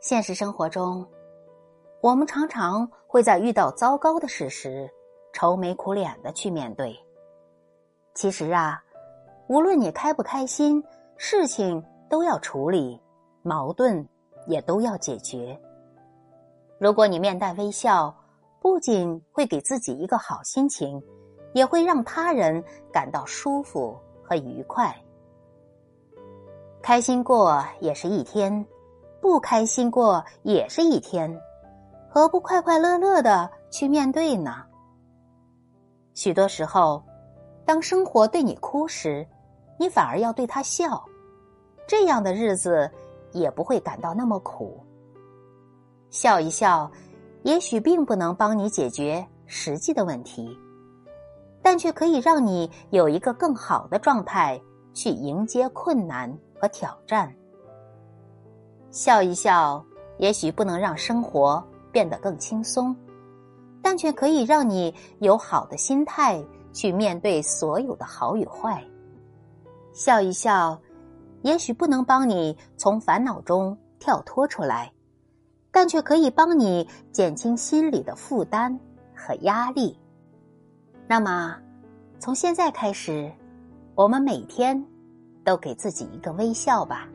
现实生活中，我们常常会在遇到糟糕的事时，愁眉苦脸的去面对。其实啊，无论你开不开心，事情都要处理，矛盾也都要解决。如果你面带微笑，不仅会给自己一个好心情，也会让他人感到舒服和愉快。开心过也是一天。不开心过也是一天，何不快快乐乐的去面对呢？许多时候，当生活对你哭时，你反而要对他笑，这样的日子也不会感到那么苦。笑一笑，也许并不能帮你解决实际的问题，但却可以让你有一个更好的状态去迎接困难和挑战。笑一笑，也许不能让生活变得更轻松，但却可以让你有好的心态去面对所有的好与坏。笑一笑，也许不能帮你从烦恼中跳脱出来，但却可以帮你减轻心里的负担和压力。那么，从现在开始，我们每天都给自己一个微笑吧。